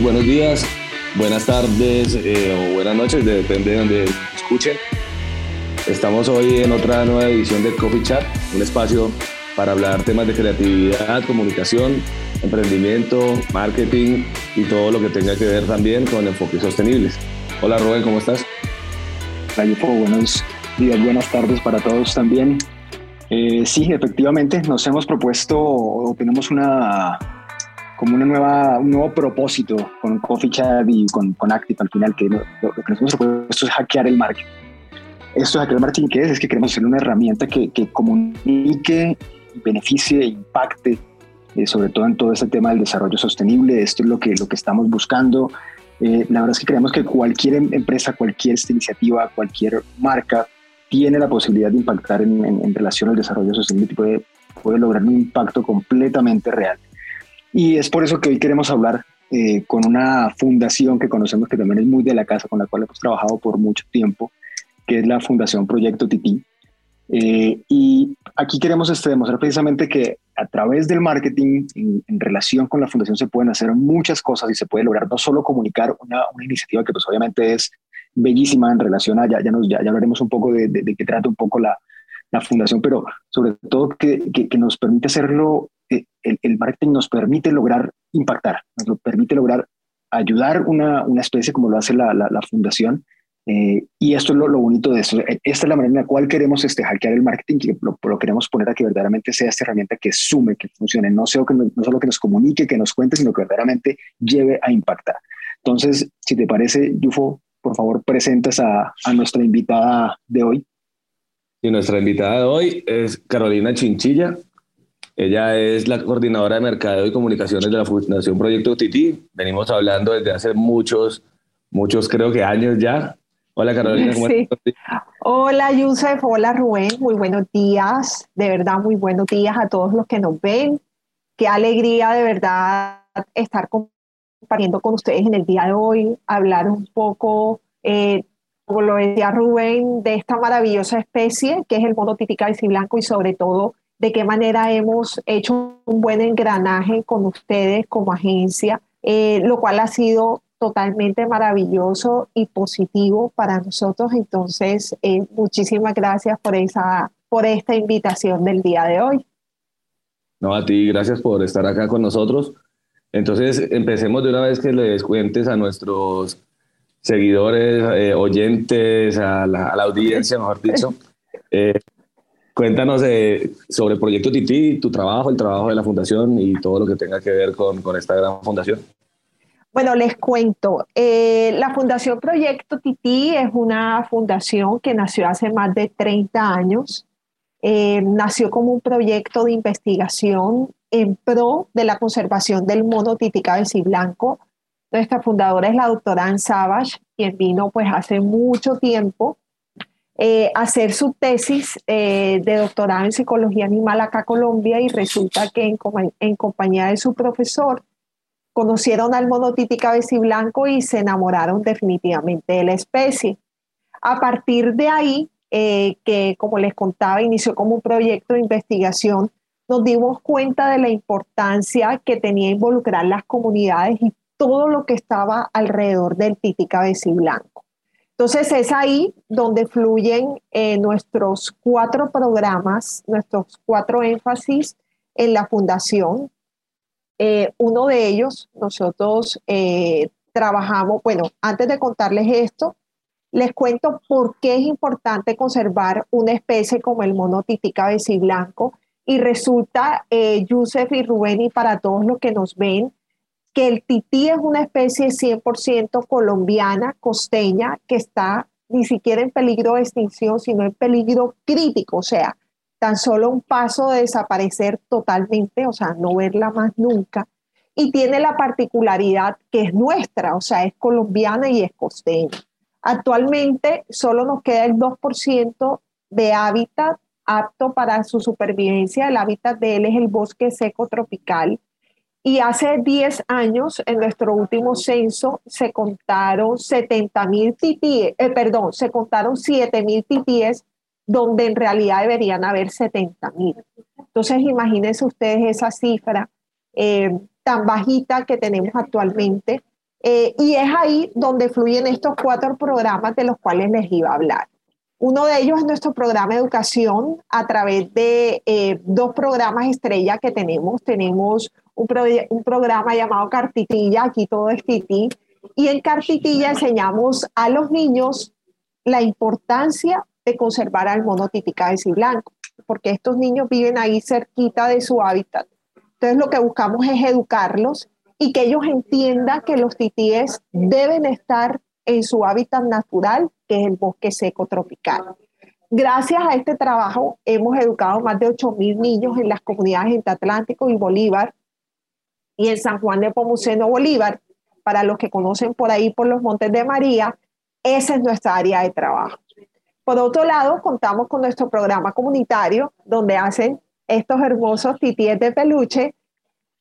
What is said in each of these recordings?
buenos días, buenas tardes eh, o buenas noches, depende de donde escuchen. Estamos hoy en otra nueva edición de Coffee Chat, un espacio para hablar temas de creatividad, comunicación, emprendimiento, marketing y todo lo que tenga que ver también con enfoques sostenibles. Hola Rubén, ¿cómo estás? Hola buenos días, buenas tardes para todos también. Eh, sí, efectivamente, nos hemos propuesto o tenemos una como una nueva, un nuevo propósito con Coffee Chat y con, con Active al final, que lo, que nos hemos propuesto es hackear el marketing. Esto de hackear el marketing, ¿qué es? Es que queremos hacer una herramienta que, que comunique, beneficie e impacte, eh, sobre todo en todo este tema del desarrollo sostenible. Esto es lo que, lo que estamos buscando. Eh, la verdad es que creemos que cualquier em, empresa, cualquier iniciativa, cualquier marca tiene la posibilidad de impactar en, en, relación al desarrollo sostenible y puede, puede lograr un impacto completamente real. Y es por eso que hoy queremos hablar eh, con una fundación que conocemos que también es muy de la casa, con la cual hemos trabajado por mucho tiempo, que es la Fundación Proyecto Tití. Eh, y aquí queremos este, demostrar precisamente que a través del marketing, en, relación con la fundación, se pueden hacer muchas cosas y se puede lograr no solo comunicar una, una iniciativa que pues obviamente es bellísima en relación a, ya, ya, nos, ya, ya hablaremos un poco de, de, qué trata un poco la, la fundación, pero sobre todo que, que, que, nos permite hacerlo el, marketing nos permite lograr impactar, nos permite lograr ayudar una, una especie como lo hace la, la, fundación. Eh, y esto es lo, lo, bonito de eso. Esta es la manera en la cual queremos este, hackear el marketing, lo, lo, queremos poner a que verdaderamente sea esta herramienta que sume, que funcione, no, sea que, no, solo que nos comunique, que nos cuente, sino que verdaderamente lleve a impactar. Entonces, si te parece, Yufo, por favor, presentas a, a nuestra invitada de hoy. Y nuestra invitada de hoy es Carolina Chinchilla. Ella es la coordinadora de mercadeo y comunicaciones de la Fundación Proyecto Titi. Venimos hablando desde hace muchos, muchos creo que años ya. Hola Carolina, ¿cómo sí. Hola Yusef, hola Rubén, muy buenos días, de verdad muy buenos días a todos los que nos ven. Qué alegría de verdad estar compartiendo con ustedes en el día de hoy, hablar un poco, eh, como lo decía Rubén, de esta maravillosa especie que es el mono típica blanco y sobre todo de qué manera hemos hecho un buen engranaje con ustedes como agencia, eh, lo cual ha sido totalmente maravilloso y positivo para nosotros. Entonces, eh, muchísimas gracias por, esa, por esta invitación del día de hoy. No, a ti, gracias por estar acá con nosotros. Entonces, empecemos de una vez que les cuentes a nuestros seguidores, eh, oyentes, a la, a la, audiencia, mejor dicho, Cuéntanos sobre Proyecto Tití, tu trabajo, el trabajo de la fundación y todo lo que tenga que ver con, con esta gran fundación. Bueno, les cuento. Eh, la Fundación Proyecto Tití es una fundación que nació hace más de 30 años. Eh, nació como un proyecto de investigación en pro de la conservación del mono tití blanco. Nuestra fundadora es la doctora Ann Savage, quien vino pues hace mucho tiempo eh, hacer su tesis eh, de doctorado en psicología animal acá Colombia y resulta que en, en compañía de su profesor conocieron al monotiti blanco y se enamoraron definitivamente de la especie. A partir de ahí, eh, que como les contaba, inició como un proyecto de investigación, nos dimos cuenta de la importancia que tenía involucrar las comunidades y todo lo que estaba alrededor del titi blanco. Entonces es ahí donde fluyen eh, nuestros cuatro programas, nuestros cuatro énfasis en la fundación. Eh, uno de ellos, nosotros eh, trabajamos, bueno, antes de contarles esto, les cuento por qué es importante conservar una especie como el mono titica blanco. Y resulta, Yusef y Rubén, y para todos los que nos ven, que el tití es una especie 100% colombiana, costeña, que está ni siquiera en peligro de extinción, sino en peligro crítico, o sea, tan solo un paso de desaparecer totalmente, o sea, no verla más nunca. Y tiene la particularidad que es nuestra, o sea, es colombiana y es costeña. Actualmente solo nos queda el 2% de hábitat apto para su supervivencia. El hábitat de él es el bosque seco tropical y hace 10 años, en nuestro último censo, se contaron 70 mil eh, perdón, se contaron 7 mil titíes, donde en realidad deberían haber 70 mil. Entonces, imagínense ustedes esa cifra eh, tan bajita que tenemos actualmente Eh, y es ahí donde fluyen estos cuatro programas de los cuales les iba a hablar. Uno de ellos es nuestro programa de educación a través de eh, dos programas estrella que tenemos. Tenemos un, programa llamado Cartitilla, aquí todo es Titi, y en Cartitilla enseñamos a los niños la importancia de conservar al mono y blanco, porque estos niños viven ahí cerquita de su hábitat. Entonces lo que buscamos es educarlos y que ellos entiendan que los titíes deben estar en su hábitat natural, que es el bosque seco tropical. Gracias a este trabajo hemos educado más de 8.000 niños en las comunidades entre Atlántico y Bolívar y en San Juan de Pomuceno, Bolívar. Para los que conocen por ahí, por los Montes de María, esa es nuestra área de trabajo. Por otro lado, contamos con nuestro programa comunitario, donde hacen estos hermosos titíes de peluche,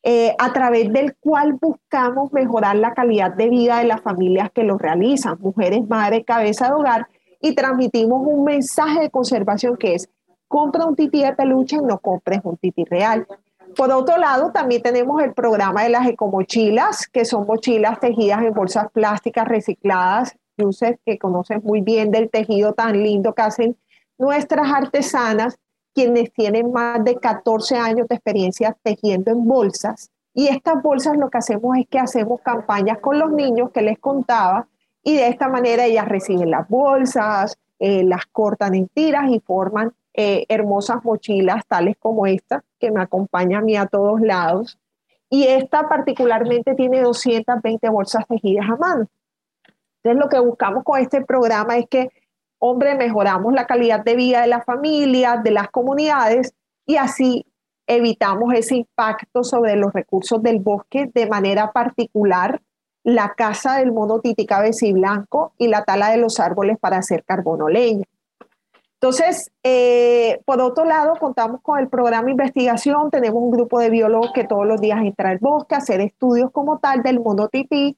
eh, a través del cual buscamos mejorar la calidad de vida de las familias que lo realizan, mujeres, madres, cabeza de hogar, y transmitimos un mensaje de conservación que es, compra un tití de peluche, no compres un tití real. Por otro lado, también tenemos el programa de las ecomochilas, que son mochilas tejidas en bolsas plásticas recicladas Yusef, que conoces muy bien del tejido tan lindo que hacen nuestras artesanas, quienes tienen más de 14 años de experiencia tejiendo en bolsas. Y estas bolsas lo que hacemos es que hacemos campañas con los niños que les contaba y de esta manera ellas reciben las bolsas, eh, las cortan en tiras y forman eh, hermosas mochilas tales como esta que me acompaña a mí a todos lados. Y esta particularmente tiene 220 bolsas tejidas a mano. Entonces, lo que buscamos con este programa es que, hombre, mejoramos la calidad de vida de las familias, de las comunidades y así evitamos ese impacto sobre los recursos del bosque, de manera particular la caza del mono y blanco y la tala de los árboles para hacer carbono leña. Entonces, eh, por otro lado, contamos con el programa de investigación, tenemos un grupo de biólogos que todos los días entra al bosque a hacer estudios como tal del mono tití,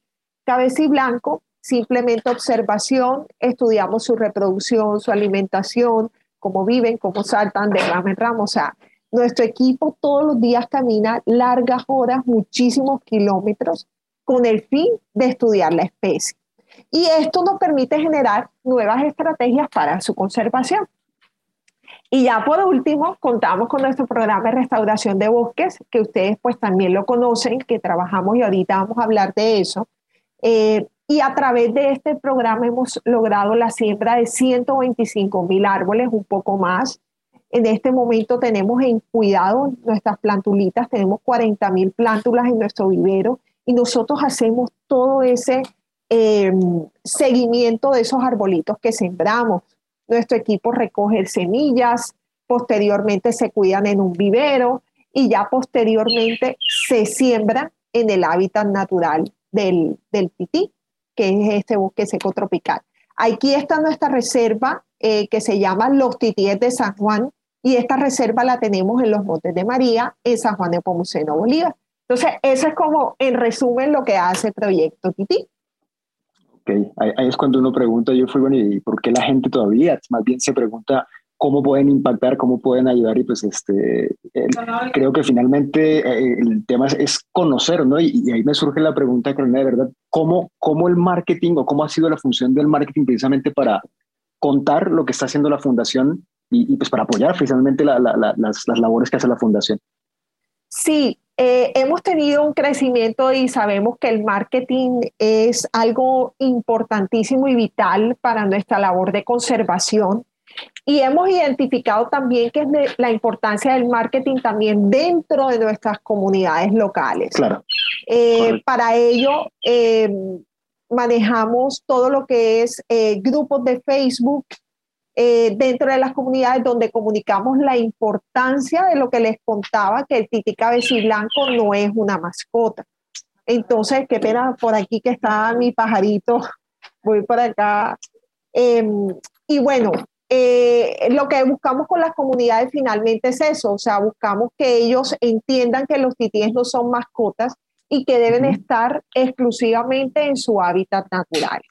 blanco simplemente observación, estudiamos su reproducción, su alimentación, cómo viven, cómo saltan de rama en rama. O sea, nuestro equipo todos los días camina largas horas, muchísimos kilómetros, con el fin de estudiar la especie. Y esto nos permite generar nuevas estrategias para su conservación. Y ya por último, contamos con nuestro programa de restauración de bosques, que ustedes pues también lo conocen, que trabajamos y ahorita vamos a hablar de eso. Eh, y a través de este programa hemos logrado la siembra de 125 mil árboles, un poco más. En este momento tenemos en cuidado nuestras plantulitas, tenemos 40 mil plántulas en nuestro vivero y nosotros hacemos todo ese em, seguimiento de esos arbolitos que sembramos. Nuestro equipo recoge semillas, posteriormente se cuidan en un vivero y ya posteriormente se siembran en el hábitat natural del, del tití que es este bosque seco tropical. Aquí está nuestra reserva eh, que se llama Los Titíes de San Juan y esta reserva la tenemos en los Montes de María, en San Juan de Pomuceno, Bolívar. Entonces, eso es como en resumen lo que hace el proyecto Tití. Ok, ahí, es cuando uno pregunta, yo fui bueno, ¿y por qué la gente todavía? Más bien se pregunta cómo pueden impactar, cómo pueden ayudar y pues este, creo que finalmente eh, el tema es, conocer, ¿no? Y, ahí me surge la pregunta, Carolina, de verdad, ¿cómo, ¿cómo el marketing o cómo ha sido la función del marketing precisamente para contar lo que está haciendo la fundación y, pues para apoyar precisamente las, las, labores que hace la fundación? Sí, eh, hemos tenido un crecimiento y sabemos que el marketing es algo importantísimo y vital para nuestra labor de conservación y hemos identificado también que es la importancia del marketing también dentro de nuestras comunidades locales. Claro. Eh, para ello, eh, manejamos todo lo que es eh, grupos de Facebook dentro de las comunidades donde comunicamos la importancia de lo que les contaba, que el titi blanco no es una mascota. Entonces, qué pena por aquí que está mi pajarito, voy por acá. Em, y bueno, eh, lo que buscamos con las comunidades finalmente es eso, o sea, buscamos que ellos entiendan que los titíes no son mascotas y que deben estar exclusivamente en su hábitat natural.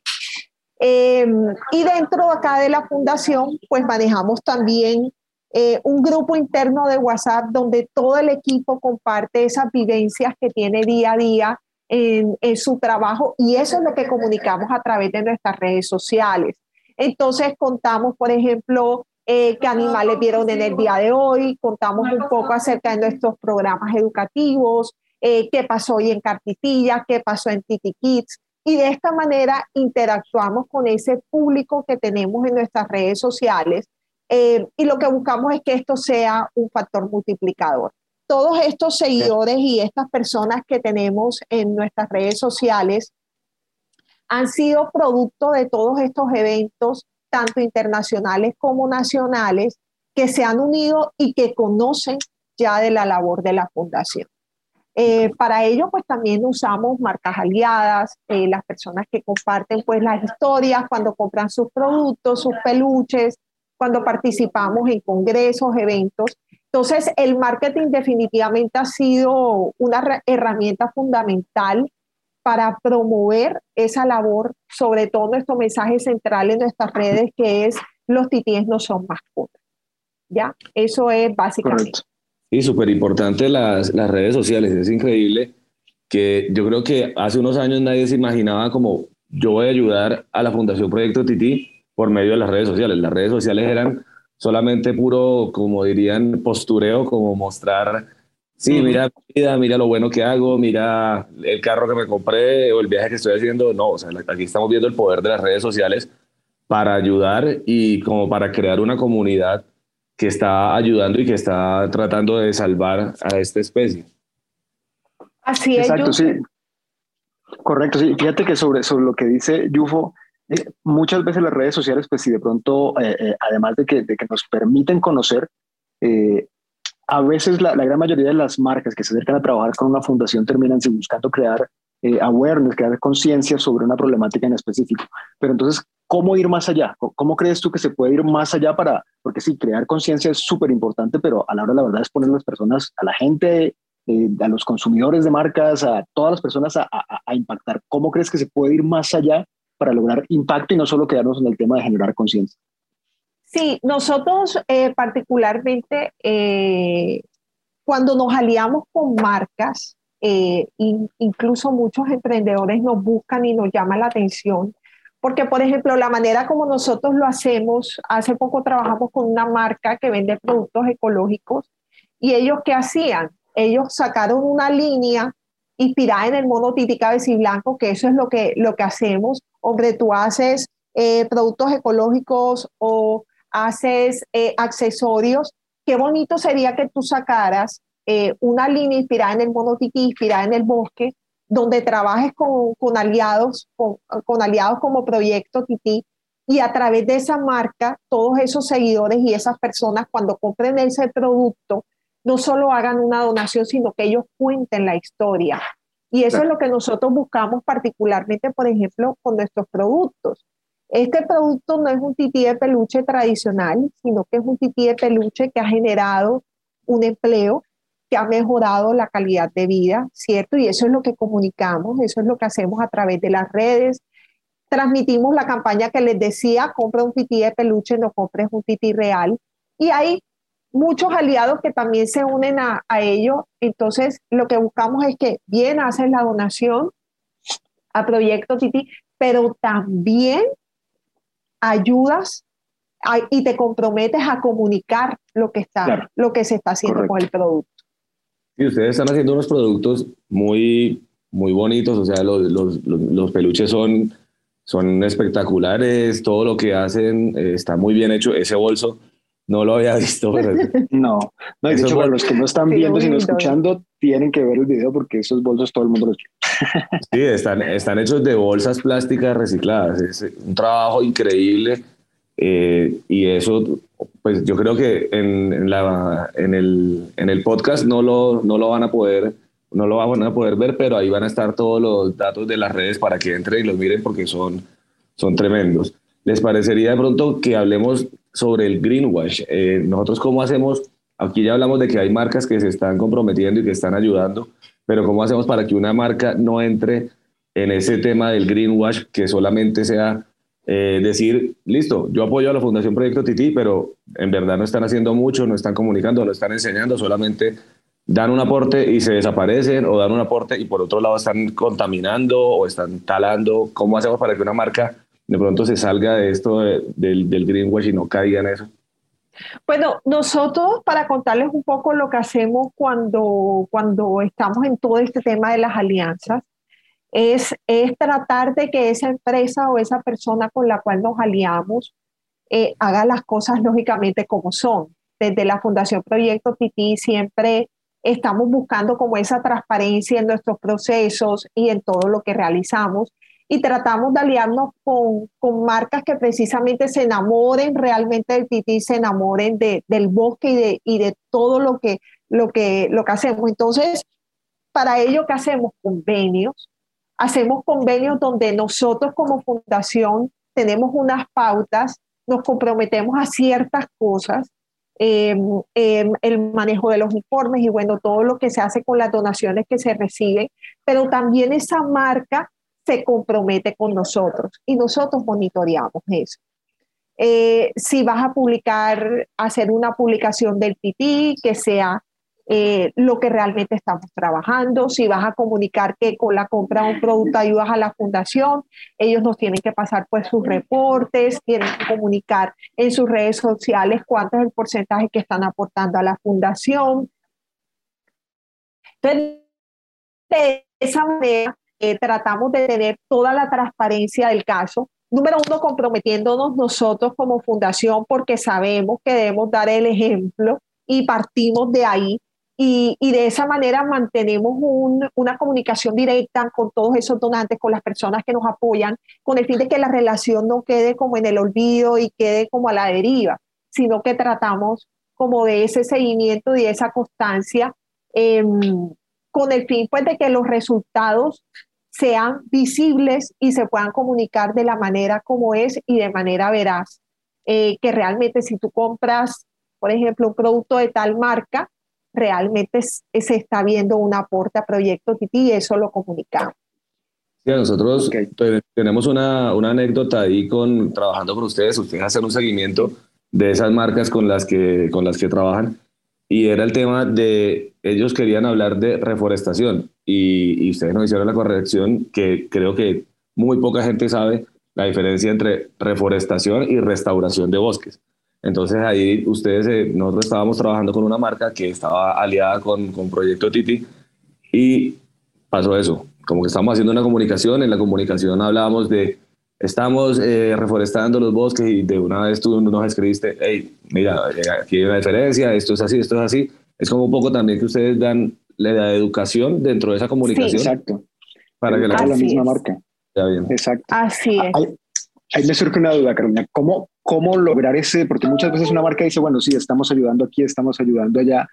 Em, y dentro acá de la fundación, pues manejamos también eh, un grupo interno de WhatsApp donde todo el equipo comparte esas vivencias que tiene día a día en, su trabajo y eso es lo que comunicamos a través de nuestras redes sociales. Entonces contamos, por ejemplo, eh, qué animales vieron en el día de hoy, contamos un poco acerca de nuestros programas educativos, eh, qué pasó hoy en Cartitilla, qué pasó en Titi Kids. Y de esta manera interactuamos con ese público que tenemos en nuestras redes sociales eh, y lo que buscamos es que esto sea un factor multiplicador. Todos estos seguidores y estas personas que tenemos en nuestras redes sociales han sido producto de todos estos eventos, tanto internacionales como nacionales, que se han unido y que conocen ya de la labor de la fundación. Eh, para ello, pues también usamos marcas aliadas, eh, las personas que comparten pues las historias cuando compran sus productos, sus peluches, cuando participamos en congresos, eventos. Entonces, el marketing definitivamente ha sido una herramienta fundamental para promover esa labor, sobre todo nuestro mensaje central en nuestras redes, que es los titíes no son mascotas. ¿Ya? Eso es básicamente. Y súper importante las, las redes sociales. Es increíble que yo creo que hace unos años nadie se imaginaba como yo voy a ayudar a la Fundación Proyecto Tití por medio de las redes sociales. Las redes sociales eran solamente puro, como dirían, postureo, como mostrar, sí, mira vida, mira lo bueno que hago, mira el carro que me compré o el viaje que estoy haciendo. No, o sea, aquí estamos viendo el poder de las redes sociales para ayudar y como para crear una comunidad que está ayudando y que está tratando de salvar a esta especie. Así es. Exacto, sí. Correcto, sí. Fíjate que sobre, sobre lo que dice Yufo, eh, muchas veces las redes sociales, pues si de pronto, eh, eh, además de que, de que, nos permiten conocer, a veces la, gran mayoría de las marcas que se acercan a trabajar con una fundación terminan buscando crear awareness, crear conciencia sobre una problemática en específico. Pero entonces, ¿cómo ir más allá? ¿Cómo crees tú que se puede ir más allá para, porque sí, crear conciencia es súper importante, pero a la hora de la verdad es poner a las personas, a la gente, a los consumidores de marcas, a todas las personas a impactar. ¿Cómo crees que se puede ir más allá para lograr impacto y no solo quedarnos en el tema de generar conciencia. Sí, nosotros eh, particularmente eh, cuando nos aliamos con marcas, eh, incluso muchos emprendedores nos buscan y nos llaman la atención, porque por ejemplo la manera como nosotros lo hacemos, hace poco trabajamos con una marca que vende productos ecológicos y ellos qué hacían? Ellos sacaron una línea inspirada en el mono titi y blanco, que eso es lo que, lo que hacemos. Hombre, tú haces productos ecológicos o haces eh, accesorios. Qué bonito sería que tú sacaras eh, una línea inspirada en el mono titi, inspirada en el bosque, donde trabajes con, con aliados, con, con, aliados como Proyecto Titi, y a través de esa marca, todos esos seguidores y esas personas, cuando compren ese producto, no solo hagan una donación, sino que ellos cuenten la historia. Y eso es lo que nosotros buscamos particularmente, por ejemplo, con nuestros productos. Este producto no es un tití de peluche tradicional, sino que es un tití de peluche que ha generado un empleo, que ha mejorado la calidad de vida, ¿cierto? Y eso es lo que comunicamos, eso es lo que hacemos a través de las redes. Transmitimos la campaña que les decía, compra un tití de peluche, no compres un tití real. Y hay muchos aliados que también se unen a, ello. Entonces, lo que buscamos es que bien haces la donación a Proyecto Titi, pero también ayudas y te comprometes a comunicar lo que, está, lo que se está haciendo con el producto. Y ustedes están haciendo unos productos muy, muy bonitos, o sea, los, los, los peluches son, son espectaculares, todo lo que hacen eh, está muy bien hecho, ese bolso no lo había visto. Pero... no, no, de hecho, para los que no están viendo, sino escuchando, tienen que ver el video porque esos bolsos todo el mundo los quiere. Sí, están, están hechos de bolsas plásticas recicladas. Es un trabajo increíble. Eh, y eso, pues yo creo que en, la, en, el, en el podcast no lo, no lo van a poder no lo van a poder ver, pero ahí van a estar todos los datos de las redes para que entren y los miren porque son, son tremendos. ¿Les parecería de pronto que hablemos sobre el greenwash. Eh, nosotros cómo hacemos, aquí ya hablamos de que hay marcas que se están comprometiendo y que están ayudando, pero cómo hacemos para que una marca no entre en ese tema del greenwash, que solamente sea eh, decir, listo, yo apoyo a la Fundación Proyecto Titi, pero en verdad no están haciendo mucho, no están comunicando, no están enseñando, solamente dan un aporte y se desaparecen o dan un aporte y por otro lado están contaminando o están talando. ¿Cómo hacemos para que una marca de pronto se salga de esto del greenwash y no caiga en eso? Bueno, nosotros para contarles un poco lo que hacemos cuando, cuando estamos en todo este tema de las alianzas, es, es tratar de que esa empresa o esa persona con la cual nos aliamos eh, haga las cosas lógicamente como son. Desde la Fundación Proyecto Titi siempre estamos buscando como esa transparencia en nuestros procesos y en todo lo que realizamos y tratamos de aliarnos con, con marcas que precisamente se enamoren realmente del Titi, se enamoren de, del bosque y de, y de todo lo que, lo, que, lo que hacemos. Entonces, para ello, ¿qué hacemos? Convenios. Hacemos convenios donde nosotros como fundación tenemos unas pautas, nos comprometemos a ciertas cosas, em, em, el manejo de los informes y bueno, todo lo que se hace con las donaciones que se reciben, pero también esa marca se compromete con nosotros y nosotros monitoreamos eso. Eh, si vas a publicar, hacer una publicación del PT, que sea eh, lo que realmente estamos trabajando, si vas a comunicar que con la compra de un producto ayudas a la fundación, ellos nos tienen que pasar pues sus reportes, tienen que comunicar en sus redes sociales cuánto es el porcentaje que están aportando a la fundación. Entonces, de esa manera, eh, tratamos de tener toda la transparencia del caso. Número uno, comprometiéndonos nosotros como fundación porque sabemos que debemos dar el ejemplo y partimos de ahí. Y, y de esa manera mantenemos un, una comunicación directa con todos esos donantes, con las personas que nos apoyan, con el fin de que la relación no quede como en el olvido y quede como a la deriva, sino que tratamos como de ese seguimiento y de esa constancia. Eh, con el fin pues, de que los resultados sean visibles y se puedan comunicar de la manera como es y de manera veraz. Eh, que realmente si tú compras, por ejemplo, un producto de tal marca, realmente se está viendo un aporte a Proyecto Titi y eso lo comunicamos. Sí, nosotros tenemos una, una, anécdota ahí con trabajando con ustedes. Ustedes hacen un seguimiento de esas marcas con las que, con las que trabajan y era el tema de, ellos querían hablar de reforestación y, ustedes nos hicieron la corrección que creo que muy poca gente sabe la diferencia entre reforestación y restauración de bosques. Entonces ahí ustedes, eh, nosotros estábamos trabajando con una marca que estaba aliada con, con Proyecto Titi y pasó eso, como que estábamos haciendo una comunicación, en la comunicación hablábamos de estamos eh, reforestando los bosques y de una vez tú nos escribiste, hey, mira, eh, aquí hay una diferencia, esto es así, esto es así. Es como un poco también que ustedes dan la educación dentro de esa comunicación. exacto. Para que la, la misma marca. Ya bien. Exacto. Así es. Ahí, me surge una duda, Carolina. ¿Cómo, ¿Cómo lograr ese? Porque muchas veces una marca dice, bueno, sí, estamos ayudando aquí, estamos ayudando allá.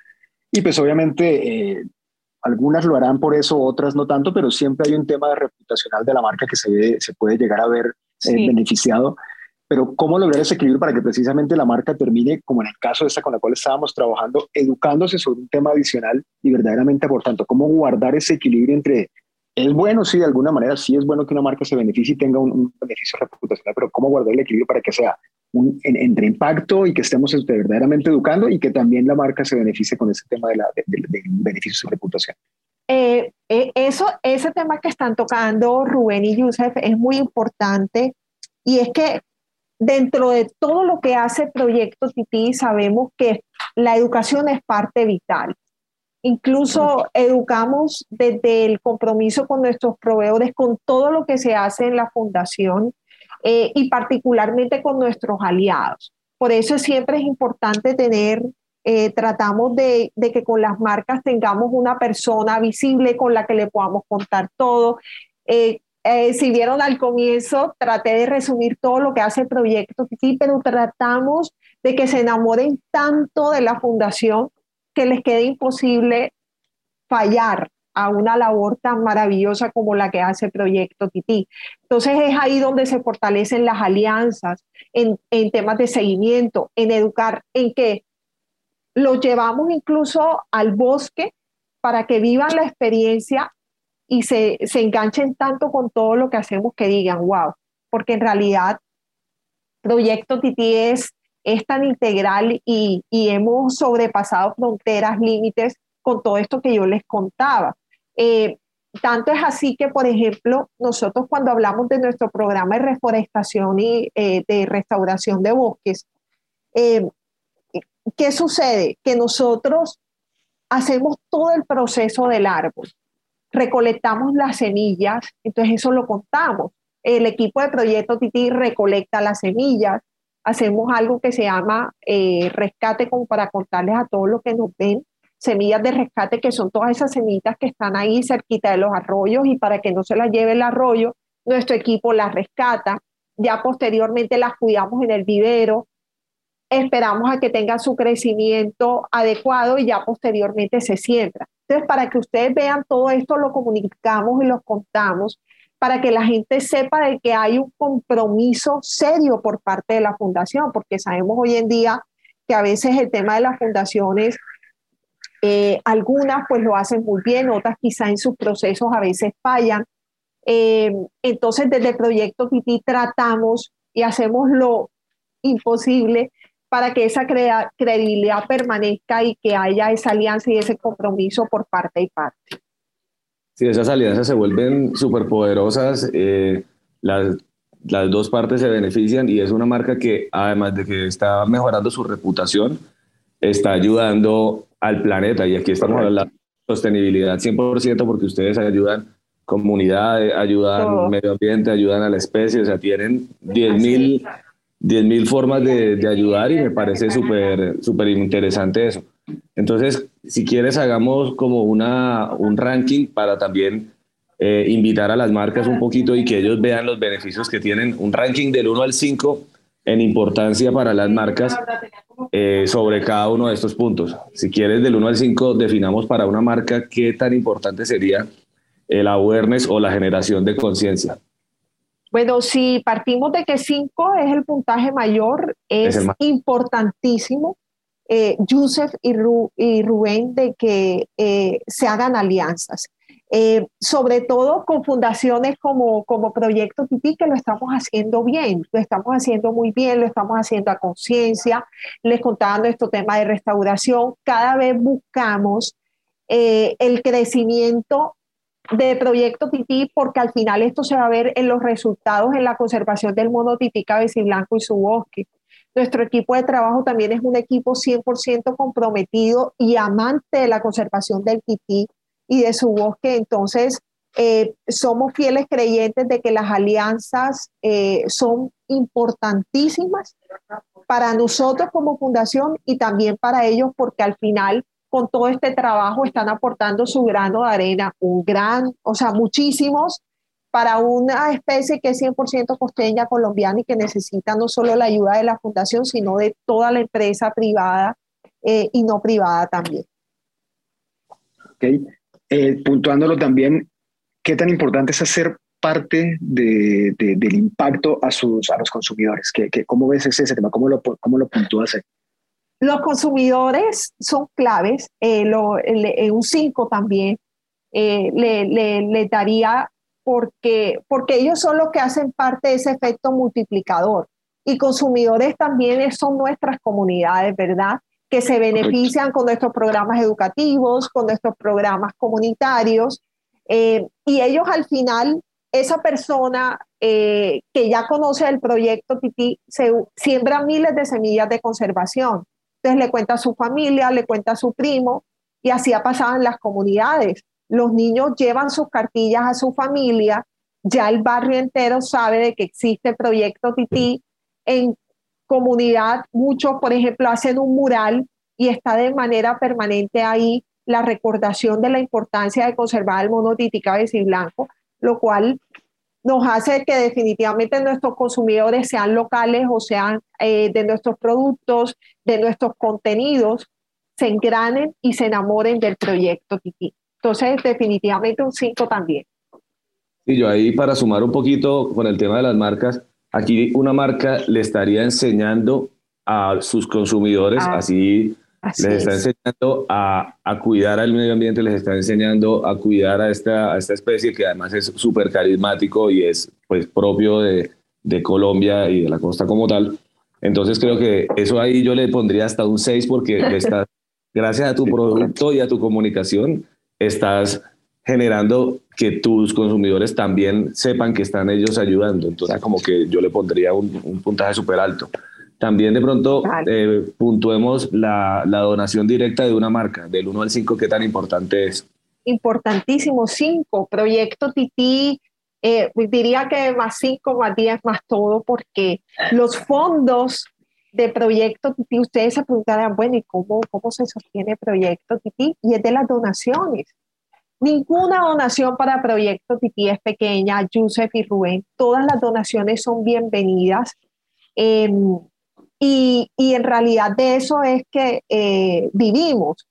Y pues obviamente eh, algunas lo harán por eso, otras no tanto, pero siempre hay un tema de reputacional de la marca que se, se puede llegar a ver eh, beneficiado. Pero ¿cómo lograr ese equilibrio para que precisamente la marca termine, como en el caso de esta con la cual estábamos trabajando, educándose sobre un tema adicional y verdaderamente por tanto, ¿Cómo guardar ese equilibrio entre, es bueno, sí, de alguna manera, sí es bueno que una marca se beneficie y tenga un, beneficio reputacional, pero ¿cómo guardar el equilibrio para que sea un, entre impacto y que estemos este, verdaderamente educando y que también la marca se beneficie con ese tema de, la, de, de, de reputación? Eh, eh, eso, ese tema que están tocando Rubén y Yusef es muy importante y es que dentro de todo lo que hace Proyecto Titi sabemos que la educación es parte vital. Incluso educamos desde el compromiso con nuestros proveedores, con todo lo que se hace en la fundación eh, y particularmente con nuestros aliados. Por eso siempre es importante tener, eh, tratamos de, que con las marcas tengamos una persona visible con la que le podamos contar todo. Eh, si vieron al comienzo, traté de resumir todo lo que hace el proyecto, sí, pero tratamos de que se enamoren tanto de la fundación que les quede imposible fallar a una labor tan maravillosa como la que hace Proyecto Tití. Entonces es ahí donde se fortalecen las alianzas en, temas de seguimiento, en educar, en que los llevamos incluso al bosque para que vivan la experiencia y se, se enganchen tanto con todo lo que hacemos que digan, wow, porque en realidad Proyecto Tití es es tan integral y, y hemos sobrepasado fronteras, límites, con todo esto que yo les contaba. Eh, tanto es así que, por ejemplo, nosotros cuando hablamos de nuestro programa de reforestación y eh, de restauración de bosques, eh, ¿qué sucede? Que nosotros hacemos todo el proceso del árbol, recolectamos las semillas, entonces eso lo contamos. El equipo de Proyecto Titi recolecta las semillas, hacemos algo que se llama eh, rescate como para contarles a todos los que nos ven, semillas de rescate que son todas esas semillas que están ahí cerquita de los arroyos y para que no se las lleve el arroyo, nuestro equipo las rescata, ya posteriormente las cuidamos en el vivero, esperamos a que tengan su crecimiento adecuado y ya posteriormente se siembra. Entonces, para que ustedes vean todo esto, lo comunicamos y lo contamos para que la gente sepa de que hay un compromiso serio por parte de la fundación, porque sabemos hoy en día que a veces el tema de las fundaciones, eh, algunas pues lo hacen muy bien, otras quizá en sus procesos a veces fallan. Eh, entonces desde el proyecto Titi tratamos y hacemos lo imposible para que esa credibilidad permanezca y que haya esa alianza y ese compromiso por parte y parte. Sí, esas alianzas se vuelven súper poderosas, eh, las, las dos partes se benefician y es una marca que además de que está mejorando su reputación, está ayudando al planeta. Y aquí estamos hablando de sostenibilidad 100% porque ustedes ayudan comunidad, ayudan medio ambiente, ayudan a la especie, o sea, tienen 10.000 mil formas de, de, ayudar y me parece súper súper interesante eso. Entonces, si quieres, hagamos como una, un ranking para también eh, invitar a las marcas un poquito y que ellos vean los beneficios que tienen. Un ranking del 1 al 5 en importancia para las marcas eh, sobre cada uno de estos puntos. Si quieres, del 1 al 5, definamos para una marca qué tan importante sería el awareness o la generación de conciencia. Bueno, si partimos de que 5 es el puntaje mayor, es, importantísimo eh, Yusef y, Rubén de que eh, se hagan alianzas. Eh, sobre todo con fundaciones como, como Proyecto Titi, que lo estamos haciendo bien, lo estamos haciendo muy bien, lo estamos haciendo a conciencia. Les contaba nuestro tema de restauración. Cada vez buscamos el crecimiento de Proyecto Titi, porque al final esto se va a ver en los resultados en la conservación del mono tití blanco y su bosque. Nuestro equipo de trabajo también es un equipo 100% comprometido y amante de la conservación del tití y de su bosque. Entonces, eh, somos fieles creyentes de que las alianzas eh, son importantísimas para nosotros como fundación y también para ellos porque al final con todo este trabajo están aportando su grano de arena, un gran, o sea, muchísimos para una especie que es 100% costeña colombiana y que necesita no solo la ayuda de la fundación, sino de toda la empresa privada eh, y no privada también. Ok, eh, puntuándolo también, ¿qué tan importante es hacer parte de, del impacto a, sus, a los consumidores? ¿Qué, cómo ves ese, tema? ¿Cómo lo, cómo lo puntúas? Los consumidores son claves, eh, lo, un 5 también le, le, le, daría porque, porque ellos son los que hacen parte de ese efecto multiplicador. Y consumidores también son nuestras comunidades, ¿verdad? Que se benefician con nuestros programas educativos, con nuestros programas comunitarios. Eh, y ellos al final, esa persona eh, que ya conoce el proyecto Titi, se siembra miles de semillas de conservación. Entonces le cuenta a su familia, le cuenta a su primo, y así ha pasado en las comunidades los niños llevan sus cartillas a su familia, ya el barrio entero sabe de que existe el proyecto Tití. En comunidad, muchos, por ejemplo, hacen un mural y está de manera permanente ahí la recordación de la importancia de conservar el mono tití cabeza y blanco, lo cual nos hace que definitivamente nuestros consumidores sean locales o sean eh, de nuestros productos, de nuestros contenidos, se engranen y se enamoren del proyecto Tití. Entonces, definitivamente un 5 también. Y yo ahí para sumar un poquito con el tema de las marcas, aquí una marca le estaría enseñando a sus consumidores, ah, así, les está enseñando a, a, cuidar al medio ambiente, les está enseñando a cuidar a esta, a esta especie que además es súper carismático y es pues propio de, de Colombia y de la costa como tal. Entonces creo que eso ahí yo le pondría hasta un 6 porque le está gracias a tu producto y a tu comunicación, estás generando que tus consumidores también sepan que están ellos ayudando. Entonces, como que yo le pondría un, puntaje súper alto. También de pronto eh, puntuemos la, la, donación directa de una marca, del 1 al 5, ¿qué tan importante es? Importantísimo, 5. Proyecto Titi, eh, diría que más 5, más 10, más todo, porque los fondos de Proyecto Titi, ustedes se preguntarán, bueno, ¿y cómo, cómo se sostiene Proyecto Titi? Y es de las donaciones. Ninguna donación para Proyecto Titi es pequeña, Yusef y Rubén. Todas las donaciones son bienvenidas. Em, y, y, en realidad de eso es que eh, vivimos.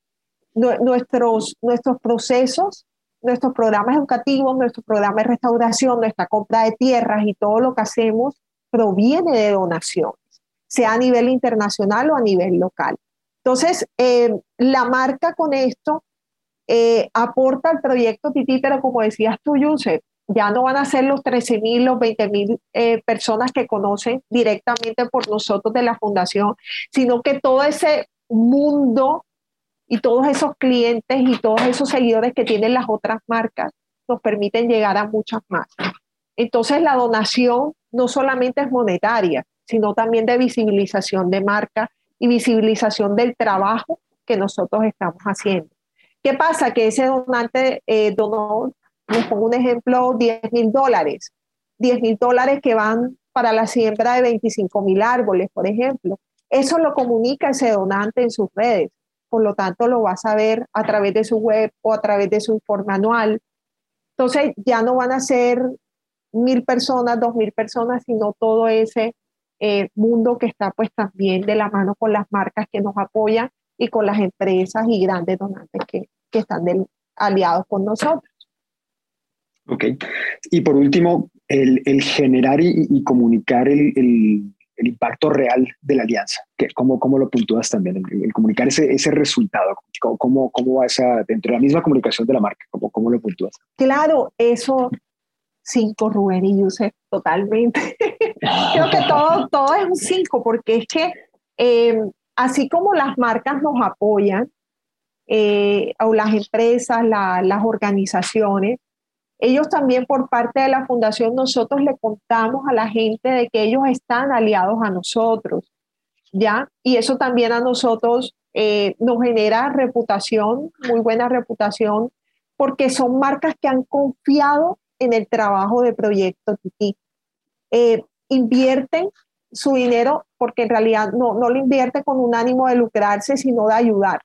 nuestros, nuestros procesos, nuestros programas educativos, nuestro programa de restauración, nuestra compra de tierras y todo lo que hacemos proviene de donaciones, sea a nivel internacional o a nivel local. Entonces, em, la marca con esto eh, aporta al proyecto Titi, pero como decías tú, Yusef, ya no van a ser los 13 mil, los 20 mil eh, personas que conocen directamente por nosotros de la fundación, sino que todo ese mundo y todos esos clientes y todos esos seguidores que tienen las otras marcas nos permiten llegar a muchas más. Entonces la donación no solamente es monetaria, sino también de visibilización de marca y visibilización del trabajo que nosotros estamos haciendo. ¿Qué pasa? Que ese donante eh, donó, les pongo un ejemplo, 10 mil dólares. 10 mil dólares que van para la siembra de 25 mil árboles, por ejemplo. Eso lo comunica ese donante en sus redes. Por lo tanto, lo vas a ver a través de su web o a través de su informe anual. Entonces, ya no van a ser mil personas, dos mil personas, sino todo ese eh, mundo que está pues también de la mano con las marcas que nos apoyan y con las empresas y grandes donantes que, que están aliados con nosotros. Ok. Y por último, el, el generar y, comunicar el, el, el, impacto real de la alianza. Que, ¿cómo, ¿Cómo lo puntúas también? El, comunicar ese, ese resultado. ¿Cómo, ¿Cómo va esa, dentro de la misma comunicación de la marca? ¿Cómo, cómo lo puntúas? Claro, eso cinco, Rubén y Yusef, totalmente. Creo que todo, todo es un cinco, porque es que eh, así como las marcas nos apoyan, eh, o las empresas, las organizaciones, ellos también por parte de la fundación, nosotros le contamos a la gente de que ellos están aliados a nosotros, ¿ya? Y eso también a nosotros eh, nos genera reputación, muy buena reputación, porque son marcas que han confiado en el trabajo de Proyecto Titi. Eh, invierten su dinero porque en realidad no, no lo invierte con un ánimo de lucrarse, sino de ayudar.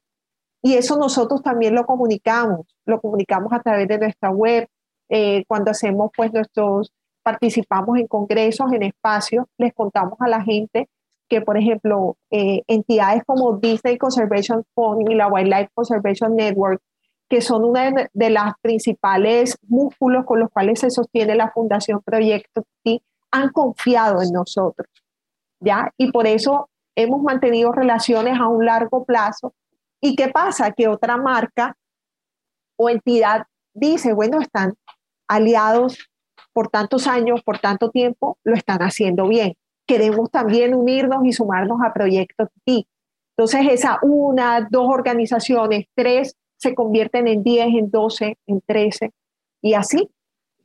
Y eso nosotros también lo comunicamos, lo comunicamos a través de nuestra web, eh, cuando hacemos pues nuestros, participamos en congresos, en espacios, les contamos a la gente que, por ejemplo, eh, entidades como Disney Conservation Fund y la Wildlife Conservation Network, que son una de, de las principales músculos con los cuales se sostiene la Fundación Proyecto han confiado en nosotros. ¿Ya? Y por eso hemos mantenido relaciones a un largo plazo. ¿Y qué pasa? Que otra marca o entidad dice, bueno, están aliados por tantos años, por tanto tiempo, lo están haciendo bien. Queremos también unirnos y sumarnos a Proyecto TI. Entonces, esa una, dos organizaciones, tres, se convierten en diez, en doce, en trece, y así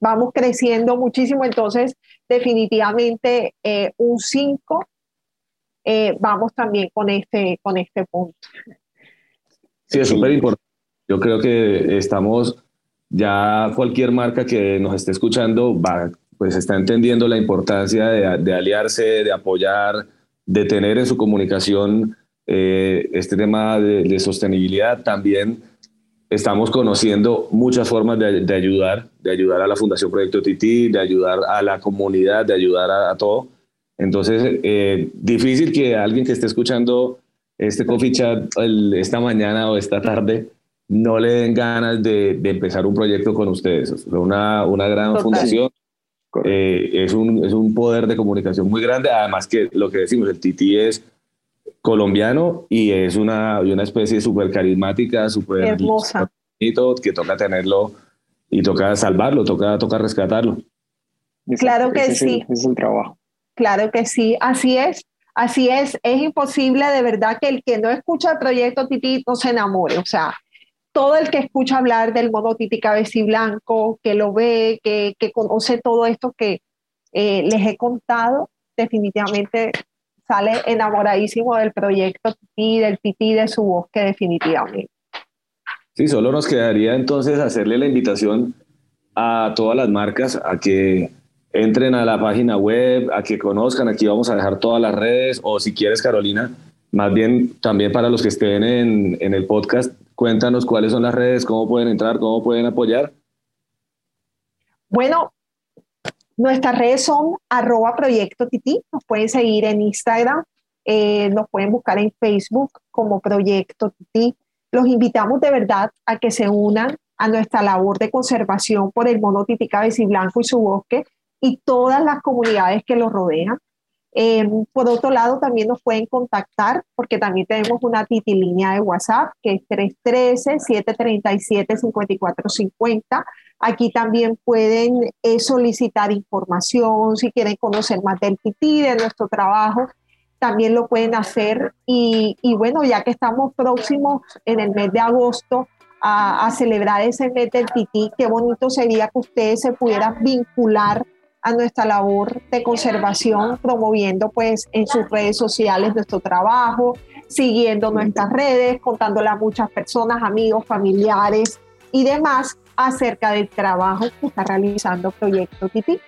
vamos creciendo muchísimo. Entonces, definitivamente eh, un 5, eh, vamos también con este, con este punto. Sí, es súper importante. Yo creo que estamos, ya cualquier marca que nos esté escuchando va, pues está entendiendo la importancia de, de aliarse, de apoyar, de tener en su comunicación eh, este tema de, de sostenibilidad. También estamos conociendo muchas formas de, ayudar, de ayudar a la Fundación Proyecto Titi, de ayudar a la comunidad, de ayudar a, todo. Entonces, eh, difícil que alguien que esté escuchando este coffee chat esta mañana o esta tarde no le den ganas de, empezar un proyecto con ustedes. Es una, una gran fundación. Eh, es, un, es un poder de comunicación muy grande. Además que lo que decimos, el Titi es colombiano y es una, una especie súper carismática, súper hermosa. que toca tenerlo y toca salvarlo, toca, toca rescatarlo. Claro que sí. Es, el trabajo. Claro que sí, así es. Así es, es imposible de verdad que el que no escucha el proyecto Titi no se enamore. O sea, todo el que escucha hablar del modo Titi Blanco, que lo ve, que, que conoce todo esto que eh, les he contado, definitivamente sale enamoradísimo del proyecto Titi, del Titi, de su bosque, definitivamente. Sí, solo nos quedaría entonces hacerle la invitación a todas las marcas a que entren a la página web, a que conozcan, aquí vamos a dejar todas las redes, o si quieres, Carolina, más bien también para los que estén en, en el podcast, cuéntanos cuáles son las redes, cómo pueden entrar, cómo pueden apoyar. Bueno, nuestras redes son arroba proyecto titi, nos pueden seguir en Instagram, eh, nos pueden buscar en Facebook como proyecto titi. Los invitamos de verdad a que se unan a nuestra labor de conservación por el mono titi blanco y su bosque y todas las comunidades que lo rodean. Eh, por otro lado, también nos pueden contactar porque también tenemos una titi línea de WhatsApp que es 313-737-5450. Aquí también pueden eh, solicitar información si quieren conocer más del titi, de nuestro trabajo. También lo pueden hacer y, y bueno, ya que estamos próximos en el mes de agosto a, a celebrar ese mes del tití, qué bonito sería que ustedes se pudieran vincular a nuestra labor de conservación, promoviendo pues en sus redes sociales nuestro trabajo, siguiendo nuestras redes, contándole a muchas personas, amigos, familiares y demás acerca del trabajo que está realizando Proyecto Titi.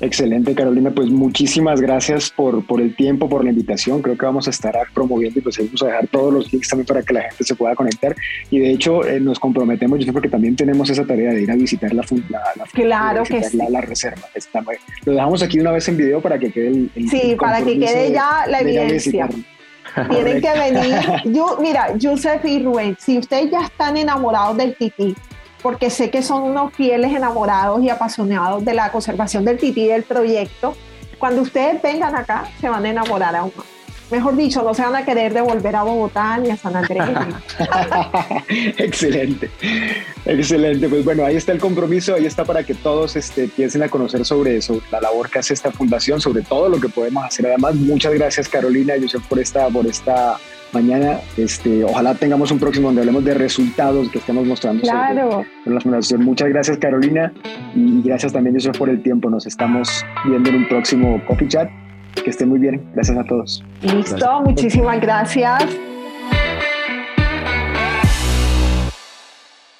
Excelente, Carolina. Pues muchísimas gracias por, por el tiempo, por la invitación. Creo que vamos a estar promoviendo y pues vamos a dejar todos los links también para que la gente se pueda conectar. Y de hecho, eh, nos comprometemos, yo porque también tenemos esa tarea de ir a visitar la, la, la claro que sí. la, reserva. lo dejamos aquí una vez en video para que quede el. sí, para que quede ya la evidencia. Tienen que venir. Yo, mira, Joseph y Rubén, si ustedes ya están enamorados del tití, porque sé que son unos fieles enamorados y apasionados de la conservación del tití del proyecto. Cuando ustedes vengan acá, se van a enamorar aún más. Mejor dicho, no se van a querer devolver a Bogotá ni a San Andrés. excelente, excelente. Pues bueno, ahí está el compromiso, ahí está para que todos este, empiecen a conocer sobre, sobre la labor que hace esta fundación, sobre todo lo que podemos hacer. Además, muchas gracias Carolina y Joseph por esta, por esta mañana. Este, ojalá tengamos un próximo donde hablemos de resultados que estemos mostrando claro. en la fundación. Muchas gracias Carolina y gracias también Joseph por el tiempo. Nos estamos viendo en un próximo Coffee Chat. Que esté muy bien. Gracias a todos. Listo, muchísimas gracias.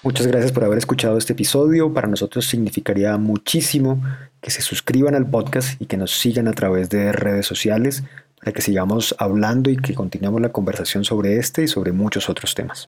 Muchas gracias por haber escuchado este episodio. Para nosotros significaría muchísimo que se suscriban al podcast y que nos sigan a través de redes sociales para que sigamos hablando y que continuemos la conversación sobre este y sobre muchos otros temas.